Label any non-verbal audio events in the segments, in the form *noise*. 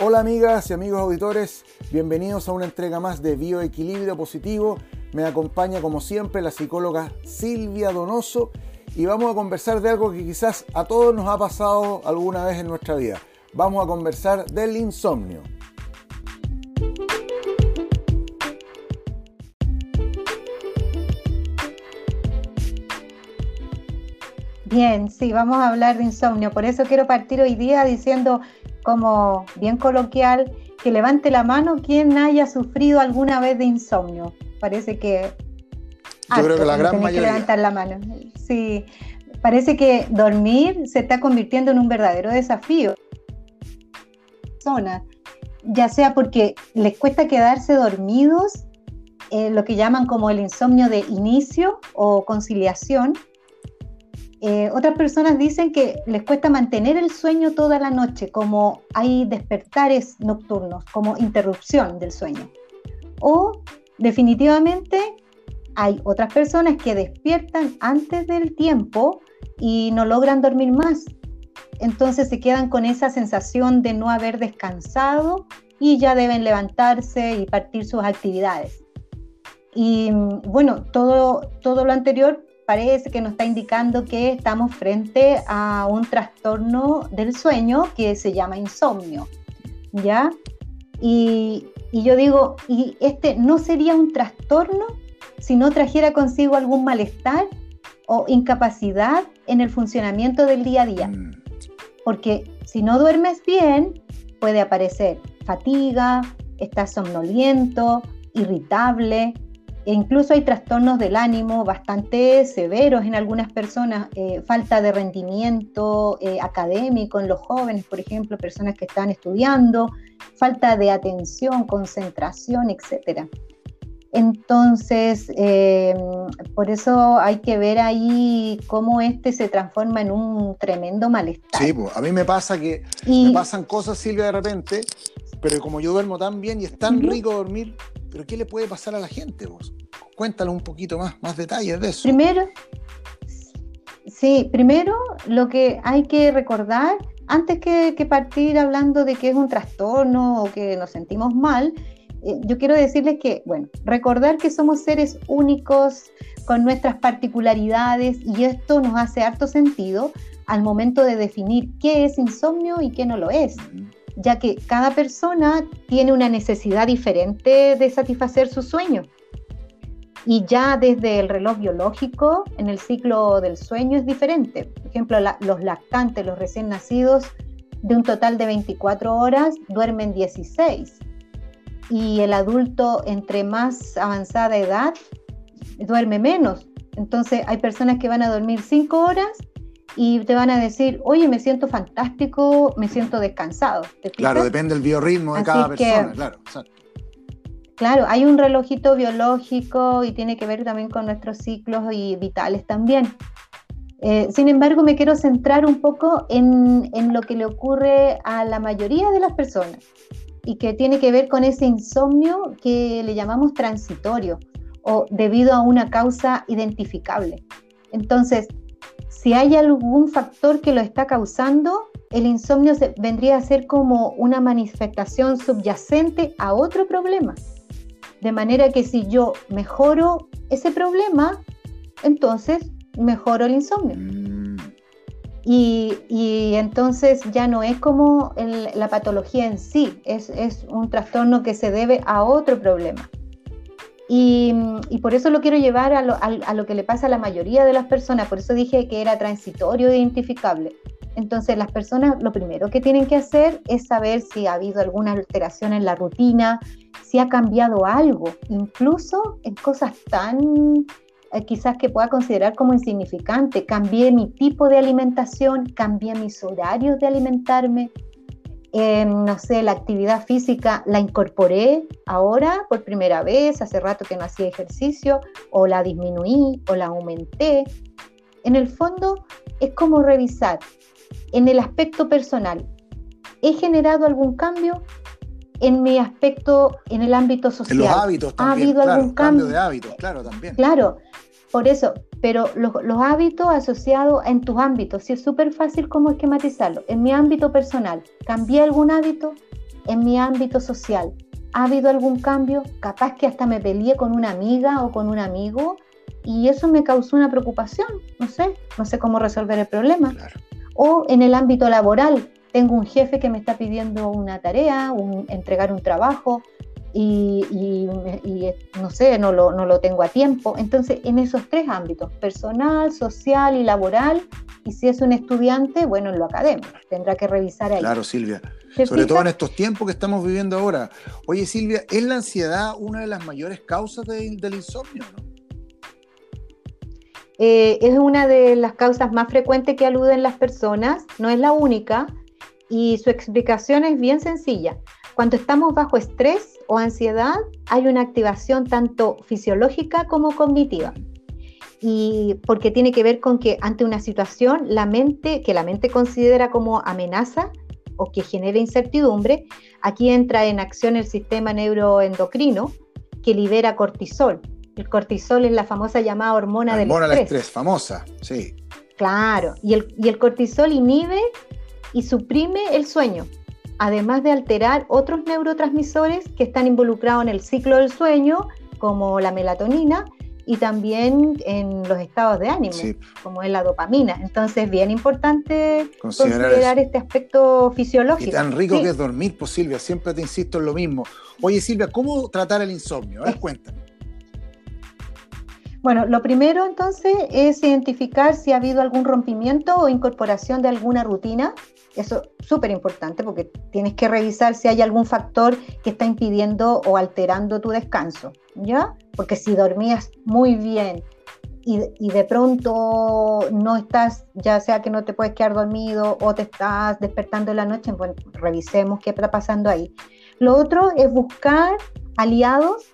Hola amigas y amigos auditores, bienvenidos a una entrega más de Bioequilibrio Positivo. Me acompaña como siempre la psicóloga Silvia Donoso y vamos a conversar de algo que quizás a todos nos ha pasado alguna vez en nuestra vida. Vamos a conversar del insomnio. Bien, sí, vamos a hablar de insomnio. Por eso quiero partir hoy día diciendo, como bien coloquial, que levante la mano quien haya sufrido alguna vez de insomnio. Parece que... Yo creo que la gran mayoría. Que levantar la mano. Sí, parece que dormir se está convirtiendo en un verdadero desafío. Ya sea porque les cuesta quedarse dormidos, eh, lo que llaman como el insomnio de inicio o conciliación, eh, otras personas dicen que les cuesta mantener el sueño toda la noche, como hay despertares nocturnos, como interrupción del sueño. O definitivamente hay otras personas que despiertan antes del tiempo y no logran dormir más. Entonces se quedan con esa sensación de no haber descansado y ya deben levantarse y partir sus actividades. Y mm, bueno, todo, todo lo anterior parece que nos está indicando que estamos frente a un trastorno del sueño que se llama insomnio, ¿ya? Y, yo digo, ¿y este no sería un trastorno si no trajera consigo algún malestar o incapacidad en el funcionamiento del día a día? Mm. Porque si no duermes bien, puede aparecer fatiga, estás somnoliento, irritable, e incluso hay trastornos del ánimo bastante severos en algunas personas, eh, falta de rendimiento eh, académico en los jóvenes, por ejemplo, personas que están estudiando, falta de atención, concentración, etc. Entonces, eh, por eso hay que ver ahí cómo este se transforma en un tremendo malestar. Sí, pues, a mí me pasa que me pasan cosas, Silvia, de repente, pero como yo duermo tan bien y es tan rico dormir, pero ¿qué le puede pasar a la gente vos? Cuéntanos un poquito más, más detalles de eso. Primero, sí, primero lo que hay que recordar, antes que, partir hablando de que es un trastorno o que nos sentimos mal, eh, yo quiero decirles que, bueno, recordar que somos seres únicos con nuestras particularidades y esto nos hace harto sentido al momento de definir qué es insomnio y qué no lo es ya que cada persona tiene una necesidad diferente de satisfacer su sueño. Y ya desde el reloj biológico, en el ciclo del sueño es diferente. Por ejemplo, los lactantes, los recién nacidos, de un total de 24 horas, duermen 16. Y el adulto entre más avanzada edad, duerme menos. Entonces hay personas que van a dormir 5 horas y te van a decir, oye, me siento fantástico, me siento descansado. claro, depende del biorritmo de cada persona, claro. Claro, hay un relojito biológico y tiene que ver también con nuestros ciclos y vitales también. Eh, sin embargo, me quiero centrar un poco en, en lo que le ocurre a la mayoría de las personas y que tiene que ver con ese insomnio que le llamamos transitorio o debido a una causa identificable. Entonces, si hay algún factor que lo está causando, el insomnio vendría a ser como una manifestación subyacente a otro problema. De manera que si yo mejoro ese problema, entonces mejoro el insomnio. Mm. Y, entonces ya no es como la patología en sí, es, es un trastorno que se debe a otro problema. Y, por eso lo quiero llevar a lo, que le pasa a la mayoría de las personas, por eso dije que era transitorio e identificable. Entonces las personas lo primero que tienen que hacer es saber si ha habido alguna alteración en la rutina, si ha cambiado algo, incluso en cosas tan eh, quizás que pueda considerar como insignificante. Cambié mi tipo de alimentación, cambié mis horarios de alimentarme, no sé, la actividad física la incorporé ahora por primera vez, hace rato que no hacía ejercicio, o la disminuí, o la aumenté. En el fondo es como revisar en el aspecto personal, ¿he generado algún cambio? En mi aspecto, en el ámbito social. En los hábitos también. ¿Ha habido algún cambio? de hábitos, claro, también. Claro, por eso, pero los, hábitos asociados en tus ámbitos, si es súper fácil como esquematizarlo. En mi ámbito personal, ¿cambié algún hábito? en mi ámbito social. ¿Ha habido algún cambio? Capaz que hasta me peleé con una amiga o con un amigo y eso me causó una preocupación. No sé, no sé cómo resolver el problema. O en el ámbito laboral, tengo un jefe que me está pidiendo una tarea, un, entregar un trabajo y, no sé, no lo, no lo tengo a tiempo. Entonces, en esos tres ámbitos, personal, social y laboral, y si es un estudiante, bueno, en lo académico, tendrá que revisar ahí. Claro, Silvia. Sobre todo en estos tiempos que estamos viviendo ahora. Oye, Silvia, ¿es la ansiedad una de las mayores causas del insomnio? Eh, es una de las causas más frecuentes que aluden las personas, no es la única, y su explicación es bien sencilla. Cuando estamos bajo estrés o ansiedad, hay una activación tanto fisiológica como cognitiva y porque tiene que ver con que ante una situación la mente que la mente considera como amenaza o que genera incertidumbre, aquí entra en acción el sistema neuroendocrino que libera cortisol. El cortisol es la famosa llamada hormona, del estrés. estrés, famosa, sí. Claro, y el, y el cortisol inhibe y suprime el sueño, además de alterar otros neurotransmisores que están involucrados en el ciclo del sueño, como la melatonina, y también en los estados de ánimo, como es la dopamina. Entonces, bien importante considerar, este aspecto fisiológico. Y tan rico que es dormir, pues Silvia, siempre te insisto en lo mismo. Oye Silvia, ¿cómo tratar el insomnio? A ver, cuéntame. Bueno, lo primero entonces es identificar si ha habido algún rompimiento o incorporación de alguna rutina. Eso es súper importante porque tienes que revisar si hay algún factor que está impidiendo o alterando tu descanso, ¿ya? Porque si dormías muy bien y, de pronto no estás, ya sea que no te puedes quedar dormido o te estás despertando en la noche, bueno, revisemos qué está pasando ahí. Lo otro es buscar aliados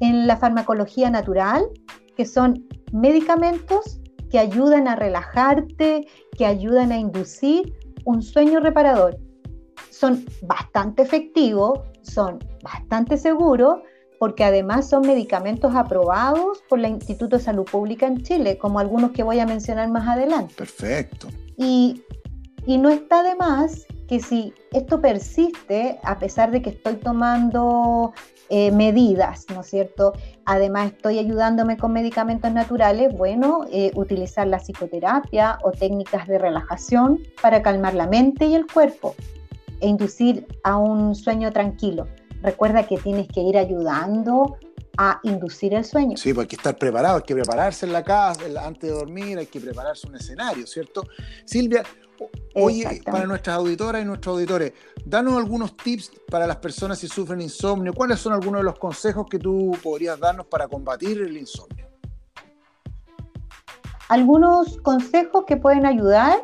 en la farmacología natural que son medicamentos que ayudan a relajarte, que ayudan a inducir un sueño reparador. Son bastante efectivos, son bastante seguros, porque además son medicamentos aprobados por el Instituto de Salud Pública en Chile, como algunos que voy a mencionar más adelante. Perfecto. Y, y no está de más que si esto persiste, a pesar de que estoy tomando eh, medidas, ¿no es cierto? Además, estoy ayudándome con medicamentos naturales, bueno, eh, utilizar la psicoterapia o técnicas de relajación para calmar la mente y el cuerpo e inducir a un sueño tranquilo. Recuerda que tienes que ir ayudando a inducir el sueño. Sí, pues hay que estar preparado, hay que prepararse en la casa antes de dormir, hay que prepararse un escenario, ¿cierto? Silvia, oye, para nuestras auditoras y nuestros auditores, danos algunos tips para las personas si sufren insomnio. ¿Cuáles son algunos de los consejos que tú podrías darnos para combatir el insomnio? Algunos consejos que pueden ayudar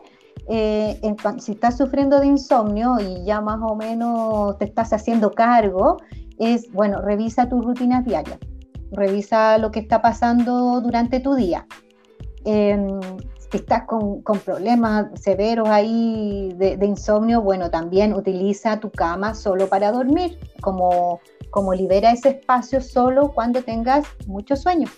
eh, si estás sufriendo de insomnio y ya más o menos te estás haciendo cargo, es, bueno, revisa tus rutinas diarias, revisa lo que está pasando durante tu día. Em, si estás con, problemas severos ahí de, insomnio, bueno, también utiliza tu cama solo para dormir, como, como libera ese espacio solo cuando tengas mucho sueño.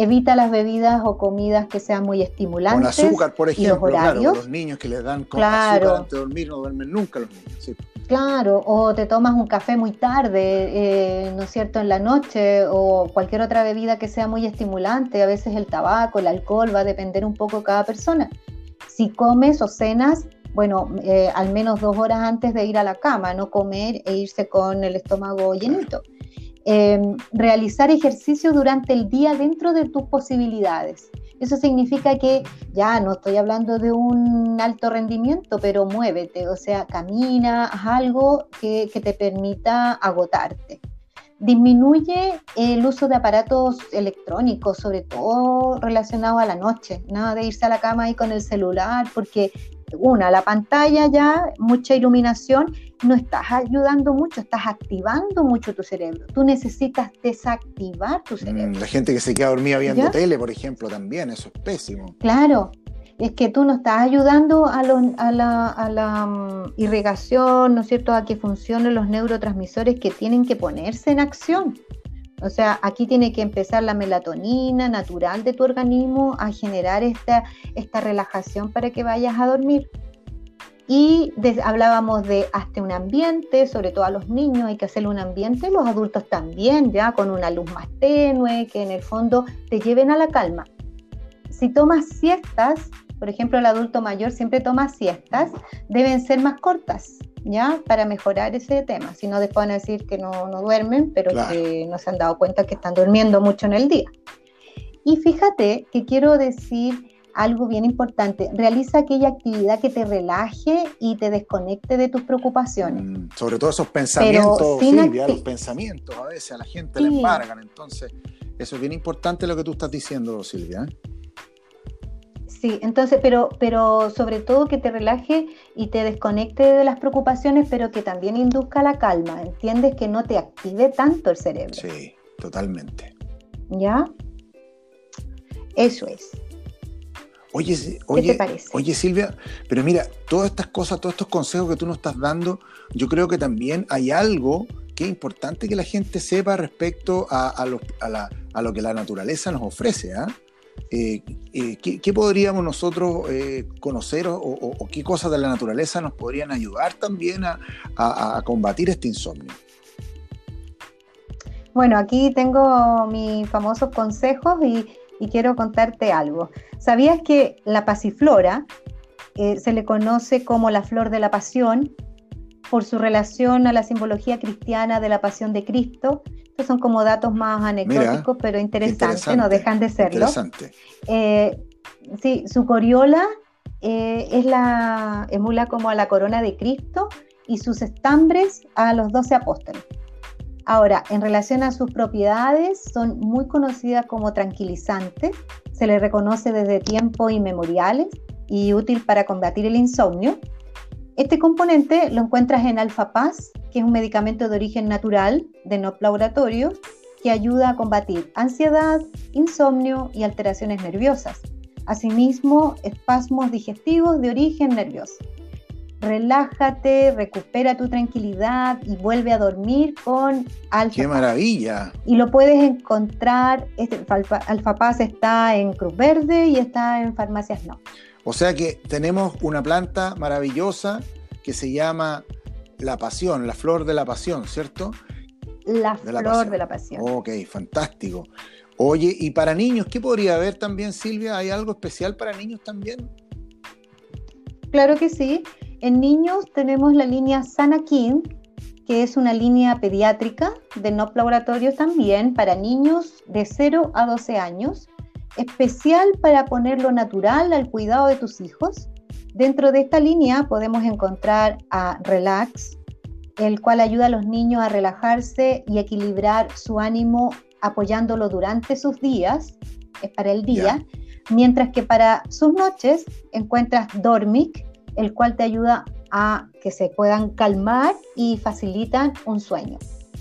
Evita las bebidas o comidas que sean muy estimulantes. Con azúcar, por ejemplo, claro, los niños que les dan con azúcar antes de dormir no duermen nunca los niños. Sí. Claro, o te tomas un café muy tarde, eh, ¿no es cierto?, en la noche, o cualquier otra bebida que sea muy estimulante, a veces el tabaco, el alcohol, va a depender un poco cada persona. Si comes o cenas, bueno, eh, al menos dos horas antes de ir a la cama, no comer e irse con el estómago llenito. Em, realizar ejercicio durante el día dentro de tus posibilidades. Eso significa que ya no estoy hablando de un alto rendimiento, pero muévete, o sea, camina, haz algo que, te permita agotarte. Disminuye el uso de aparatos electrónicos, sobre todo relacionados a la noche. Nada de irse a la cama ahí con el celular, porque una, la pantalla ya, mucha iluminación, no estás ayudando mucho, estás activando mucho tu cerebro. Tú necesitas desactivar tu mm, cerebro. la gente que se queda dormida viendo tele, por ejemplo, también, eso es pésimo. Claro, es que tú no estás ayudando a, la, mm, irrigación, ¿no es cierto?, a que funcionen los neurotransmisores que tienen que ponerse en acción. O sea, aquí tiene que empezar la melatonina natural de tu organismo a generar esta, esta relajación para que vayas a dormir. Y hablábamos de hasta un ambiente, sobre todo a los niños hay que hacerle un ambiente, los adultos también, ya con una luz más tenue, que en el fondo te lleven a la calma. Si tomas siestas, por ejemplo el adulto mayor siempre toma siestas, deben ser más cortas, ¿ya? Para mejorar ese tema. Si no, después van a decir que no, no duermen, pero que no se han dado cuenta que están durmiendo mucho en el día. Y fíjate que quiero decir algo bien importante, realiza aquella actividad que te relaje y te desconecte de tus preocupaciones. Mm, sobre todo esos pensamientos, Silvia, los pensamientos a veces a la gente le embargan, entonces eso es bien importante lo que tú estás diciendo, Silvia. ¿eh? Sí, entonces, pero, pero sobre todo que te relaje y te desconecte de las preocupaciones, pero que también induzca la calma, ¿entiendes? Que no te active tanto el cerebro. Sí, totalmente. ¿Ya? Eso es. Oye, oye, oye Silvia, pero mira, todas estas cosas, todos estos consejos que tú nos estás dando, yo creo que también hay algo que es importante que la gente sepa respecto a, lo, que la naturaleza nos ofrece. ¿ah? Eh, eh, ¿qué, podríamos nosotros eh, conocer o, qué cosas de la naturaleza nos podrían ayudar también a, combatir este insomnio? Bueno, aquí tengo mis famosos consejos y, quiero contarte algo. ¿Sabías que la pasiflora se le conoce como la flor de la pasión por su relación a la simbología cristiana de la pasión de Cristo son como datos más anecdóticos, pero interesantes, no dejan de serlo. Interesante. Eh, sí, su coriola eh, es la emula como a la corona de Cristo y sus estambres a los doce apóstoles. Ahora, en relación a sus propiedades, son muy conocidas como tranquilizantes, se le reconoce desde tiempos inmemoriales y útil para combatir el insomnio. Este componente lo encuentras en Alfa Paz, que es un medicamento de origen natural, de no laboratorio, que ayuda a combatir ansiedad, insomnio y alteraciones nerviosas. Asimismo, espasmos digestivos de origen nervioso. Relájate, recupera tu tranquilidad y vuelve a dormir con Alfa. ¡Qué maravilla! Y lo puedes encontrar, este, Alfa, Paz está en Cruz Verde y está en farmacias no. O sea que tenemos una planta maravillosa que se llama la pasión, la flor de la pasión, ¿cierto? La flor de la pasión. Ok, fantástico. Oye, ¿y para niños qué podría haber también, Silvia? ¿Hay algo especial para niños también? Claro que sí. En niños tenemos la línea Sanakin, que es una línea pediátrica de NOP Laboratorio también para niños de 0 a 12 años, especial para ponerlo natural al cuidado de tus hijos Dentro de esta línea podemos encontrar a Relax, el cual ayuda a los niños a relajarse y equilibrar su ánimo apoyándolo durante sus días, es para el día, mientras que para sus noches encuentras Dormic, el cual te ayuda a que se puedan calmar y facilitan un sueño.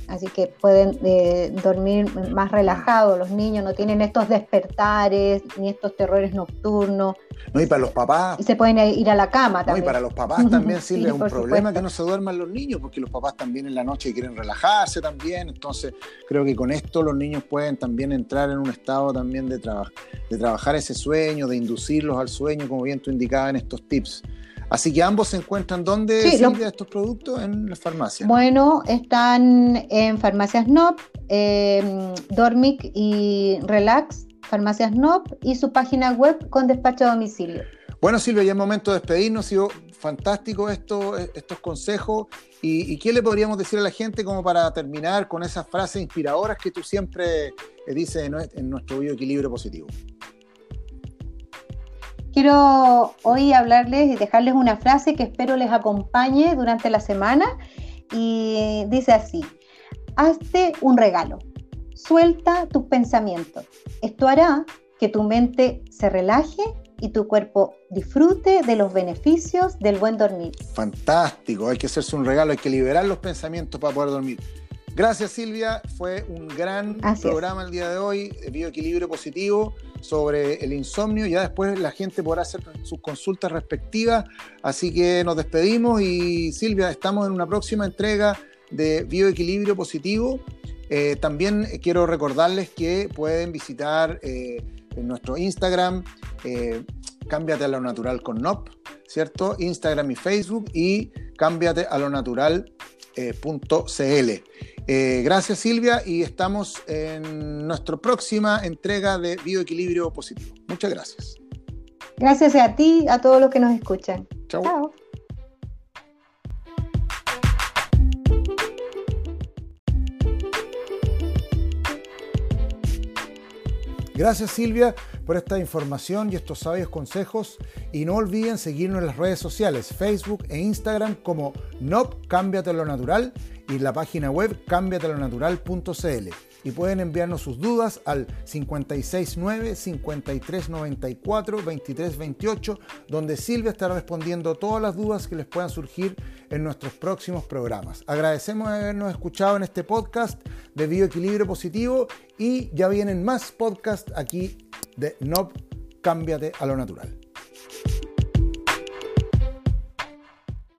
Así que pueden eh, dormir más relajados los niños, no tienen estos despertares ni estos terrores nocturnos. No, y para los papás. Y se pueden ir a la cama también. No, y para los papás también *laughs* sirve un problema que no se duerman los niños, porque los papás también en la noche quieren relajarse también. Entonces, creo que con esto los niños pueden también entrar en un estado también de, de trabajar ese sueño, de inducirlos al sueño, como bien tú indicabas en estos tips. Así que ambos se encuentran ¿dónde, sí, estos productos? En las farmacias. Bueno, están en farmacias NOP, eh, Dormic y Relax, farmacias NOP y su página web con despacho a domicilio. Bueno, Silvia, ya es momento de despedirnos. Ha sido fantástico esto, estos consejos. ¿Y, qué le podríamos decir a la gente como para terminar con esas frases inspiradoras que tú siempre dices en, en nuestro bioequilibrio positivo? Quiero hoy hablarles y dejarles una frase que espero les acompañe durante la semana y dice así, hazte un regalo, suelta tus pensamientos. Esto hará que tu mente se relaje y tu cuerpo disfrute de los beneficios del buen dormir. Fantástico, hay que hacerse un regalo, hay que liberar los pensamientos para poder dormir. Gracias Silvia, fue un gran programa el día de hoy, bioequilibrio positivo sobre el insomnio. Ya después la gente podrá hacer sus consultas respectivas. Así que nos despedimos y Silvia, estamos en una próxima entrega de bioequilibrio positivo. Eh, también quiero recordarles que pueden visitar eh, en nuestro Instagram, eh, Cámbiate a lo natural con NOP ¿cierto? Instagram y Facebook y cámbiate a lo natural.cl. Eh, eh, gracias Silvia y estamos en nuestra próxima entrega de Bioequilibrio Positivo. Muchas gracias. Gracias a ti, a todos los que nos escuchan. Chao. Gracias Silvia por esta información y estos sabios consejos y no olviden seguirnos en las redes sociales, Facebook e Instagram como NOP Cámbiate lo Natural y la página web cambiatelonatural.cl y pueden enviarnos sus dudas al 569-5394-2328, donde Silvia estará respondiendo todas las dudas que les puedan surgir en nuestros próximos programas. Agradecemos habernos escuchado en este podcast de Bioequilibrio Positivo y ya vienen más podcasts aquí de NOP Cámbiate a lo Natural.